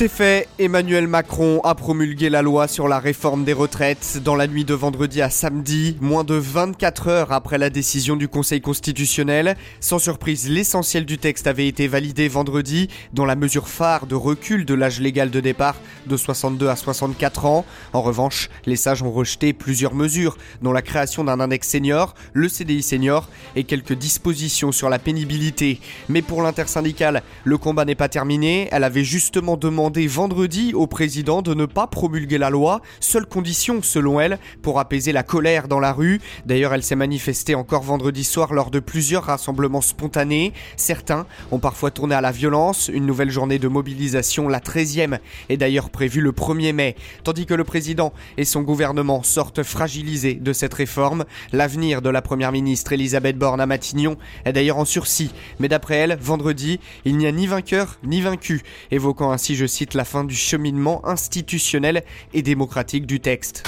C'est fait, Emmanuel Macron a promulgué la loi sur la réforme des retraites dans la nuit de vendredi à samedi, moins de 24 heures après la décision du Conseil constitutionnel. Sans surprise, l'essentiel du texte avait été validé vendredi, dont la mesure phare de recul de l'âge légal de départ de 62 à 64 ans. En revanche, les sages ont rejeté plusieurs mesures, dont la création d'un index senior, le CDI senior et quelques dispositions sur la pénibilité. Mais pour l'intersyndicale, le combat n'est pas terminé. Elle avait justement demandé vendredi au président de ne pas promulguer la loi, seule condition selon elle pour apaiser la colère dans la rue. D'ailleurs, elle s'est manifestée encore vendredi soir lors de plusieurs rassemblements spontanés. Certains ont parfois tourné à la violence. Une nouvelle journée de mobilisation, la 13e, est d'ailleurs prévue le 1er mai, tandis que le président et son gouvernement sortent fragilisés de cette réforme. L'avenir de la première ministre Elisabeth Borne à Matignon est d'ailleurs en sursis, mais d'après elle, vendredi, il n'y a ni vainqueur ni vaincu, évoquant ainsi, je cite, la fin du cheminement institutionnel et démocratique du texte.